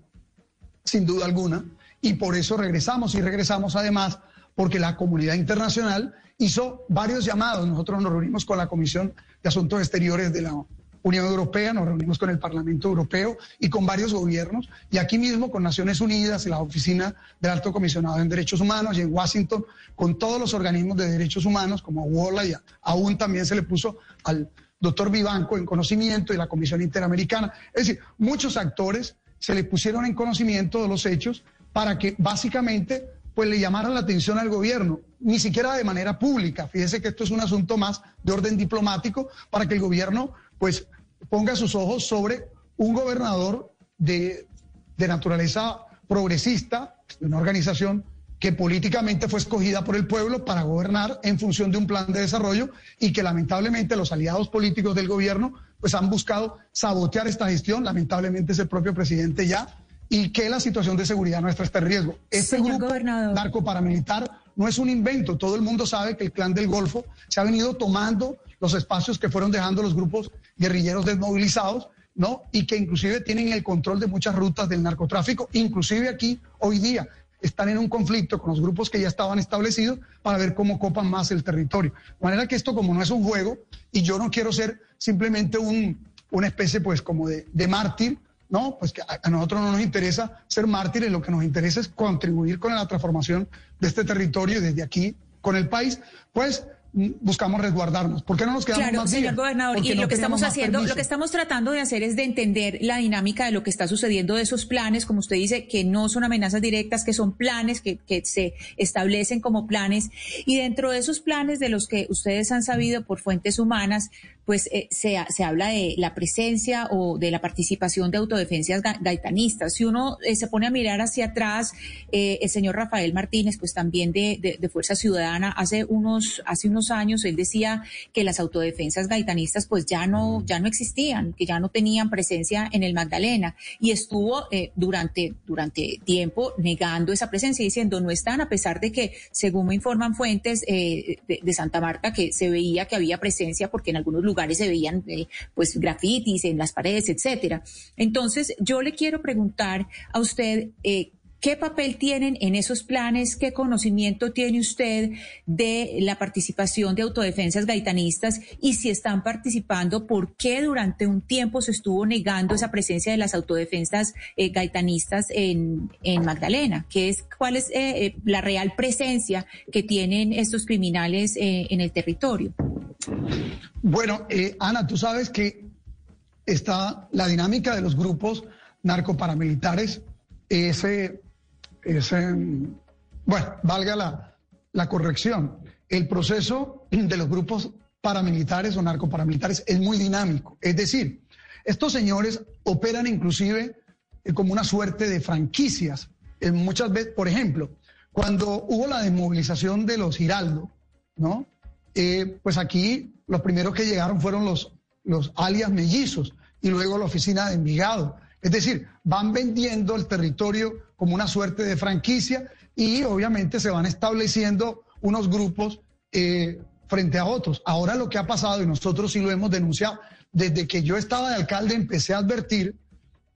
sin duda alguna, y por eso regresamos y regresamos además porque la comunidad internacional hizo varios llamados. Nosotros nos reunimos con la Comisión de Asuntos Exteriores de la Unión Europea, nos reunimos con el Parlamento Europeo y con varios gobiernos, y aquí mismo con Naciones Unidas, la Oficina del Alto Comisionado en Derechos Humanos, y en Washington, con todos los organismos de derechos humanos, como WOLA, y aún también se le puso al doctor Vivanco en conocimiento y la Comisión Interamericana. Es decir, muchos actores se le pusieron en conocimiento de los hechos para que básicamente pues le llamaran la atención al gobierno, ni siquiera de manera pública. Fíjese que esto es un asunto más de orden diplomático para que el gobierno pues ponga sus ojos sobre un gobernador de, de naturaleza progresista, de una organización que políticamente fue escogida por el pueblo para gobernar en función de un plan de desarrollo y que lamentablemente los aliados políticos del gobierno pues han buscado sabotear esta gestión, lamentablemente es el propio presidente ya, y que la situación de seguridad nuestra está en riesgo. Este Señor grupo gobernador. narco paramilitar no es un invento, todo el mundo sabe que el clan del Golfo se ha venido tomando los espacios que fueron dejando los grupos guerrilleros desmovilizados, ¿no? Y que inclusive tienen el control de muchas rutas del narcotráfico, inclusive aquí hoy día están en un conflicto con los grupos que ya estaban establecidos para ver cómo copan más el territorio. De manera que esto como no es un juego y yo no quiero ser simplemente un, una especie pues como de, de mártir, no, pues que a, a nosotros no nos interesa ser mártires, lo que nos interesa es contribuir con la transformación de este territorio y desde aquí con el país, pues mm, buscamos resguardarnos. ¿Por qué no nos quedamos Claro, más señor días? gobernador, Porque y no lo que estamos haciendo, lo que estamos tratando de hacer es de entender la dinámica de lo que está sucediendo de esos planes, como usted dice, que no son amenazas directas, que son planes que, que se establecen como planes. Y dentro de esos planes de los que ustedes han sabido por fuentes humanas, pues eh, se, se habla de la presencia o de la participación de autodefensas ga- gaitanistas. Si uno eh, se pone a mirar hacia atrás, eh, el señor Rafael Martínez, pues también de, de- Fuerza Ciudadana, hace unos, hace unos años él decía que las autodefensas gaitanistas pues ya no, ya no existían, que ya no tenían presencia en el Magdalena y estuvo eh, durante, durante tiempo negando esa presencia, diciendo no están, a pesar de que, según me informan fuentes eh, de, de Santa Marta, que se veía que había presencia porque en algunos lugares se veían eh, pues grafitis en las paredes, etcétera. Entonces, yo le quiero preguntar a usted eh, ¿Qué papel tienen en esos planes? ¿Qué conocimiento tiene usted de la participación de autodefensas gaitanistas? Y si están participando, ¿por qué durante un tiempo se estuvo negando esa presencia de las autodefensas eh, gaitanistas en, en Magdalena? ¿Qué es, ¿Cuál es eh, eh, la real presencia que tienen estos criminales en el territorio? Bueno, Ana, tú sabes que está la dinámica de los grupos narcoparamilitares, ese, ese, bueno, valga la, la corrección, el proceso de los grupos paramilitares o narcoparamilitares es muy dinámico. Es decir, estos señores operan inclusive eh, como una suerte de franquicias. Eh, muchas veces, por ejemplo, cuando hubo la desmovilización de los Giraldo, ¿no? Eh, pues aquí los primeros que llegaron fueron los, los alias mellizos y luego la oficina de Envigado. Es decir, van vendiendo el territorio como una suerte de franquicia y obviamente se van estableciendo unos grupos eh, frente a otros. Ahora lo que ha pasado, y nosotros sí lo hemos denunciado, desde que yo estaba de alcalde empecé a advertir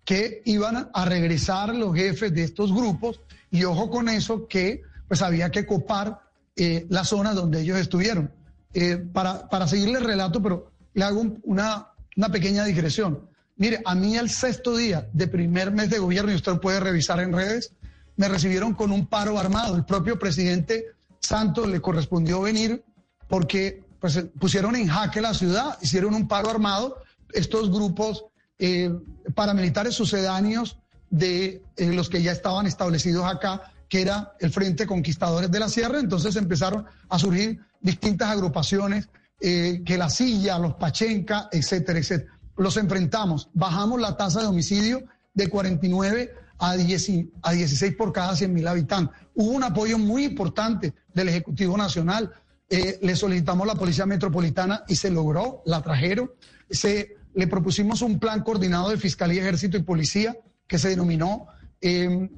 que iban a regresar los jefes de estos grupos y ojo con eso que pues había que copar eh, la zona donde ellos estuvieron. Eh, para, para seguirle el relato, pero le hago un- una, una pequeña digresión. Mire, a mí el sexto día de primer mes de gobierno, y usted puede revisar en redes, me recibieron con un paro armado. El propio presidente Santos le correspondió venir porque pues, pusieron en jaque la ciudad, hicieron un paro armado. Estos grupos eh, paramilitares sucedáneos de eh, los que ya estaban establecidos acá, que era el Frente Conquistadores de la Sierra, entonces empezaron a surgir distintas agrupaciones, eh, que la Silla, los Pachenca, etcétera, etcétera. Los enfrentamos, bajamos la tasa de homicidio de 49 a, 10 y- a 16 por cada 100 mil habitantes. Hubo un apoyo muy importante del Ejecutivo Nacional. Eh, le solicitamos a la Policía Metropolitana y se logró, la trajeron. Se, le propusimos un plan coordinado de Fiscalía, Ejército y Policía que se denominó eh,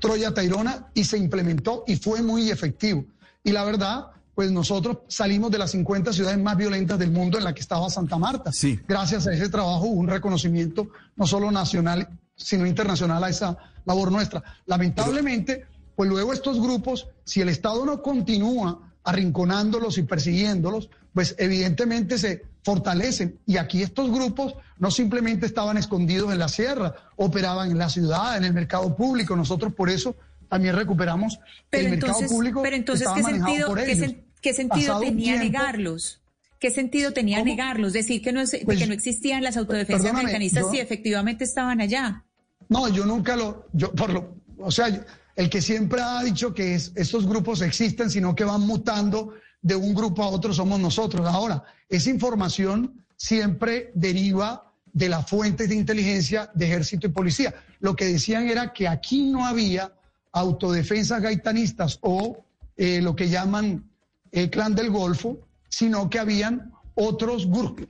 Troya Tairona y se implementó y fue muy efectivo. Y la verdad, pues nosotros salimos de las 50 ciudades más violentas del mundo en la que estaba Santa Marta. Sí. Gracias a ese trabajo hubo un reconocimiento no solo nacional, sino internacional a esa labor nuestra. Lamentablemente, pues luego estos grupos, si el Estado no continúa arrinconándolos y persiguiéndolos, pues evidentemente se fortalecen. Y aquí estos grupos no simplemente estaban escondidos en la sierra, operaban en la ciudad, en el mercado público. Nosotros por eso también recuperamos Pero el entonces, mercado público. pero entonces ¿qué sentido, por qué, ellos. sen- qué sentido tenía tiempo- negarlos? ¿Qué sentido tenía ¿Cómo? negarlos? Decir que no, es- Pues, que no existían las autodefensas perdóname, mecanistas yo- si efectivamente estaban allá. No, yo nunca lo, yo por lo, o sea, el que siempre ha dicho que es- estos grupos existen, sino que van mutando de un grupo a otro, somos nosotros. Ahora, esa información siempre deriva de las fuentes de inteligencia de ejército y policía. Lo que decían era que aquí no había autodefensas gaitanistas o eh, lo que llaman el clan del Golfo, sino que habían otros grupos.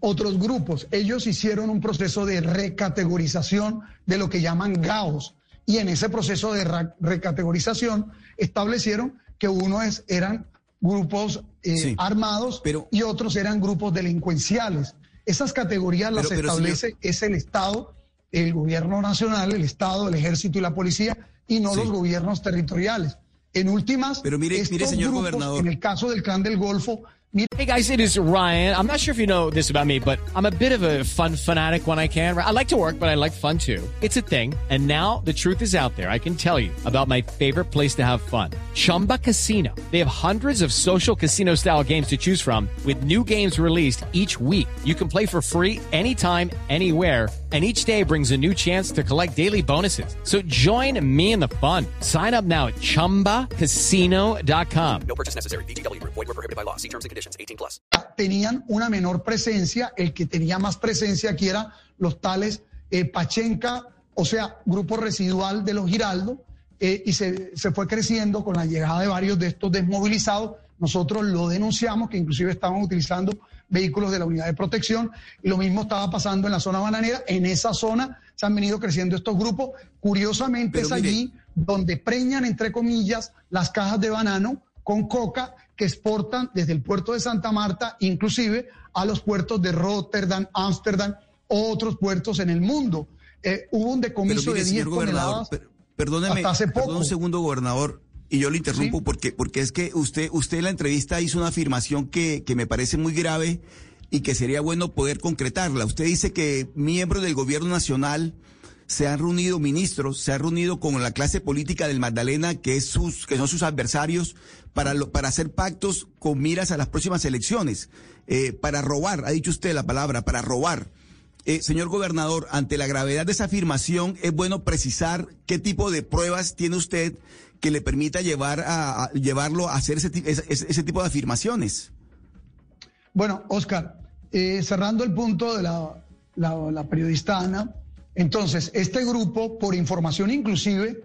Otros grupos. Ellos hicieron un proceso de recategorización de lo que llaman GAOs. Y en ese proceso de recategorización establecieron que unos eran grupos eh, Sí. armados y otros eran grupos delincuenciales. Esas categorías las Pero- pero, establece es el Estado, el gobierno nacional, el Estado, el ejército y la policía, y no Sí. los gobiernos territoriales. En últimas, Pero mire- estos mire, señor grupos, gobernador. en el caso del clan del Golfo, mire, Hey guys, it is Ryan. I'm not sure if you know this about me, but I'm a bit of a fun fanatic when I can. I like to work, but I like fun too. It's a thing. And now the truth is out there. I can tell you about my favorite place to have fun. Chumba Casino. They have hundreds of social casino style games to choose from with new games released each week. You can play for free anytime, anywhere. And each day brings a new chance to collect daily bonuses. So join me in the fun. Sign up now at chumbacasino.com. No purchase necessary. Group. Void were prohibited by law. See terms and conditions. 18 plus. tenían una menor presencia, el que tenía más presencia aquí era los tales eh, Pachenca, o sea, grupo residual de los Giraldo, eh, y se, se fue creciendo con la llegada de varios de estos desmovilizados. Nosotros lo denunciamos, que inclusive estaban utilizando vehículos de la unidad de protección, y lo mismo estaba pasando en la zona bananera. En esa zona se han venido creciendo estos grupos. Curiosamente Pero es mire- allí donde preñan, entre comillas, las cajas de banano con coca que exportan desde el puerto de Santa Marta, inclusive a los puertos de Rotterdam, Ámsterdam, otros puertos en el mundo. Eh, hubo un decomiso mire, de 10 señor gobernador, toneladas. per- perdóneme, hasta hace perdón poco. un segundo, gobernador, y yo le interrumpo porque, porque es que usted, usted en la entrevista hizo una afirmación que, que me parece muy grave y que sería bueno poder concretarla. Usted dice que miembros del gobierno nacional se han reunido, ministros, se han reunido con la clase política del Magdalena, que, es sus, que son sus adversarios, para, lo- para hacer pactos con miras a las próximas elecciones, eh, para robar, ha dicho usted la palabra, para robar. Eh, señor gobernador, ante la gravedad de esa afirmación, es bueno precisar qué tipo de pruebas tiene usted que le permita llevar a, llevarlo a hacer ese, ese- ese- tipo de afirmaciones. Bueno, Oscar, eh, cerrando el punto de la, la- la periodista Ana, entonces, este grupo, por información inclusive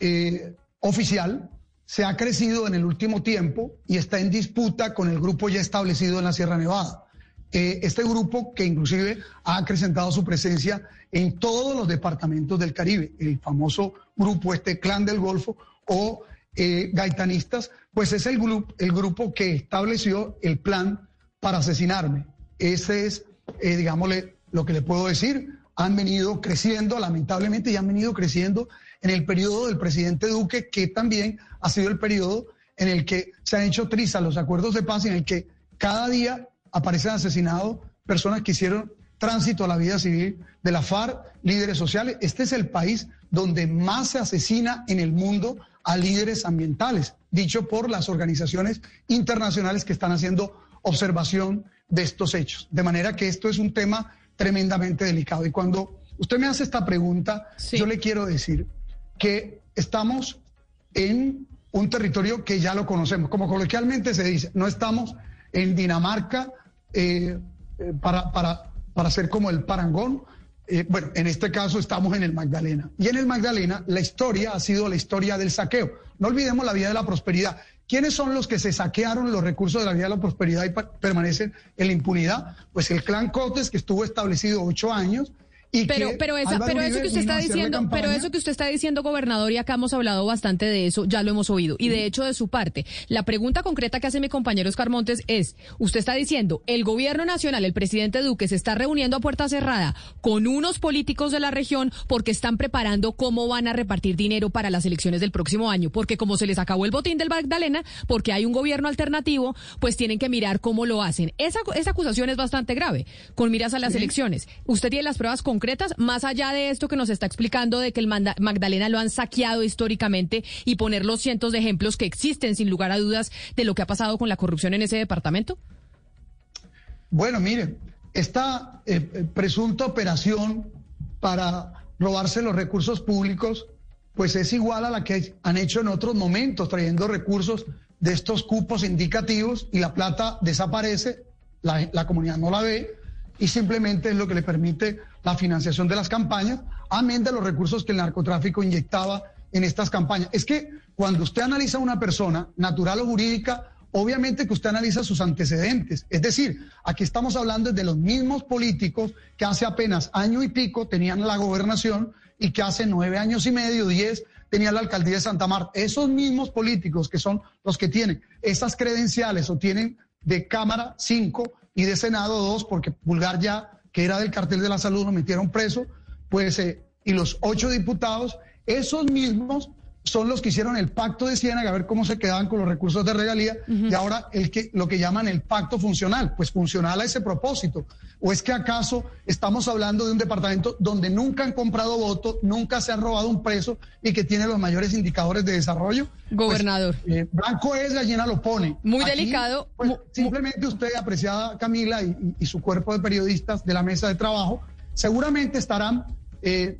eh, oficial, se ha crecido en el último tiempo y está en disputa con el grupo ya establecido en la Sierra Nevada. Eh, este grupo que inclusive ha acrecentado su presencia en todos los departamentos del Caribe, el famoso grupo, este clan del Golfo o eh, gaitanistas, pues es el, grupo el grupo que estableció el plan para asesinarme. Ese es, eh, digámosle, lo que le puedo decir. Han venido creciendo, lamentablemente, y han venido creciendo en el periodo del presidente Duque, que también ha sido el periodo en el que se han hecho trizas los acuerdos de paz, en el que cada día aparecen asesinados personas que hicieron tránsito a la vida civil de la FARC, líderes sociales. Este es el país donde más se asesina en el mundo a líderes ambientales, dicho por las organizaciones internacionales que están haciendo observación de estos hechos. De manera que esto es un tema tremendamente delicado. Y cuando usted me hace esta pregunta, yo le quiero decir que estamos en un territorio que ya lo conocemos, como coloquialmente se dice, no estamos en Dinamarca eh, eh, para, para, para ser como el parangón. Eh, bueno, en este caso estamos en el Magdalena. Y en el Magdalena la historia ha sido la historia del saqueo. No olvidemos la vía de la prosperidad. ¿Quiénes son los que se saquearon los recursos de la vía de la prosperidad y permanecen en la impunidad? Pues el clan Cotes, que estuvo establecido ocho años. Y Pero, que pero, esa, pero eso que usted está diciendo, pero eso que usted está diciendo, gobernador, y acá hemos hablado bastante de eso, ya lo hemos oído. Y de hecho, de su parte, la pregunta concreta que hace mi compañero Oscar Montes es, usted está diciendo, el gobierno nacional, el presidente Duque, se está reuniendo a puerta cerrada con unos políticos de la región porque están preparando cómo van a repartir dinero para las elecciones del próximo año. Porque como se les acabó el botín del Magdalena, porque hay un gobierno alternativo, pues tienen que mirar cómo lo hacen. Esa, esa acusación es bastante grave, con miras a las elecciones. ¿Usted tiene las pruebas más allá de esto que nos está explicando de que el Magdalena lo han saqueado históricamente y poner los cientos de ejemplos que existen, sin lugar a dudas, de lo que ha pasado con la corrupción en ese departamento? Bueno, mire, esta eh, presunta operación para robarse los recursos públicos pues es igual a la que han hecho en otros momentos, trayendo recursos de estos cupos indicativos y la plata desaparece, la comunidad no la ve y simplemente es lo que le permite la financiación de las campañas, amén de los recursos que el narcotráfico inyectaba en estas campañas. Es que cuando usted analiza a una persona, natural o jurídica, obviamente que usted analiza sus antecedentes. Es decir, aquí estamos hablando de los mismos políticos que hace apenas año y pico tenían la gobernación y que hace nueve años y medio, diez, tenían la alcaldía de Santa Marta. Esos mismos políticos que son los que tienen esas credenciales o tienen de Cámara cinco y de Senado dos, porque Pulgar ya, que era del cartel de la salud, lo metieron preso, pues, eh, y los ocho diputados, esos mismos son los que hicieron el pacto de Ciénaga, a ver cómo se quedaban con los recursos de regalía, y ahora el que, lo que llaman el pacto funcional, pues funcional a ese propósito. ¿O es que acaso estamos hablando de un departamento donde nunca han comprado votos, nunca se han robado un preso y que tiene los mayores indicadores de desarrollo? Gobernador. Pues, eh, blanco es, gallina lo pone. Muy delicado. Pues, simplemente usted, apreciada Camila y, y, su cuerpo de periodistas de la mesa de trabajo, seguramente estarán eh,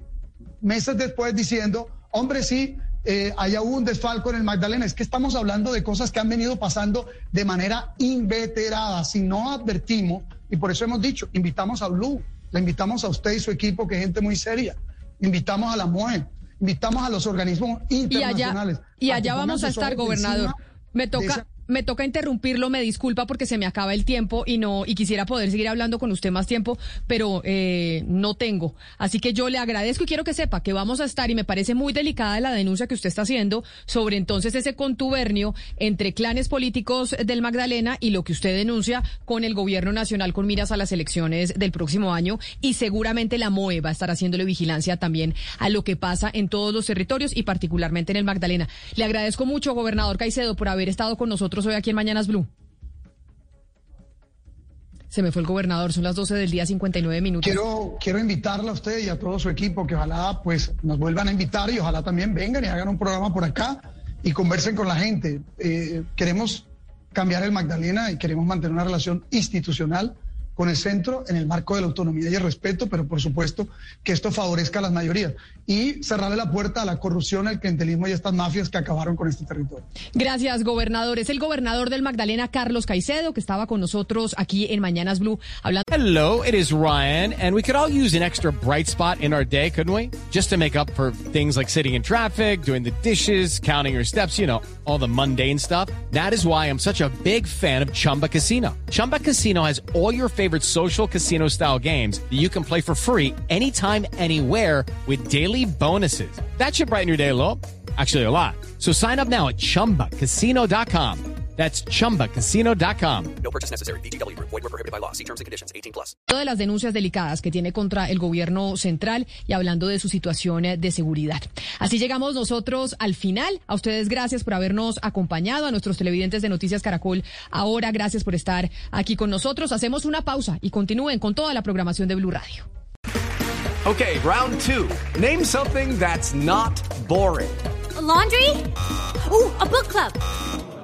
meses después diciendo, hombre, sí, eh, haya un desfalco en el Magdalena. Es que estamos hablando de cosas que han venido pasando de manera inveterada. Si no advertimos, y por eso hemos dicho, invitamos a Blue, le invitamos a usted y su equipo, que es gente muy seria, invitamos a la MOE, invitamos a los organismos internacionales. Y allá, y allá vamos a estar, gobernador. Me toca, me toca interrumpirlo, me disculpa porque se me acaba el tiempo y no y quisiera poder seguir hablando con usted más tiempo, pero eh, no tengo. Así que yo le agradezco y quiero que sepa que vamos a estar y me parece muy delicada la denuncia que usted está haciendo sobre entonces ese contubernio entre clanes políticos del Magdalena y lo que usted denuncia con el gobierno nacional con miras a las elecciones del próximo año y seguramente la MOE va a estar haciéndole vigilancia también a lo que pasa en todos los territorios y particularmente en el Magdalena. Le agradezco mucho, gobernador Caicedo, por haber estado con nosotros hoy aquí en Mañanas Blue. Se me fue el gobernador, son las 12 del día, 59 minutos. Quiero, quiero invitarla a usted y a todo su equipo que ojalá pues nos vuelvan a invitar y ojalá también vengan y hagan un programa por acá y conversen con la gente. Eh, queremos cambiar el Magdalena y queremos mantener una relación institucional con el centro en el marco de la autonomía y el respeto, pero por supuesto que esto favorezca a las mayorías y cerrarle la puerta a la corrupción, al clientelismo y a estas mafias que acabaron con este territorio. Gracias, gobernador. Es el gobernador del Magdalena, Carlos Caicedo, que estaba con nosotros aquí en Mañanas Blue hablando. Hello, it is Ryan, and we could all use an extra bright spot in our day, couldn't we? Just to make up for things like sitting in traffic, doing the dishes, counting your steps, you know, all the mundane stuff. That is why I'm such a big fan of Chumba Casino. Chumba Casino has all your favorite social casino style games that you can play for free anytime, anywhere with daily bonuses. That should brighten your day a little. Actually, a lot. So sign up now at chumbacasino.com. That's chumbacasino.com. No purchase necessary. BGW. Void were prohibited by law. See terms and conditions 18 plus. de las denuncias delicadas que tiene contra el gobierno central y hablando de su situación de seguridad. Así llegamos nosotros al final. A ustedes gracias por habernos acompañado, a nuestros televidentes de Noticias Caracol. Ahora gracias por estar aquí con nosotros. Hacemos una pausa y continúen con toda la programación de Blue Radio. Okay, round two. Name something that's not boring. A laundry? Ooh, a book club.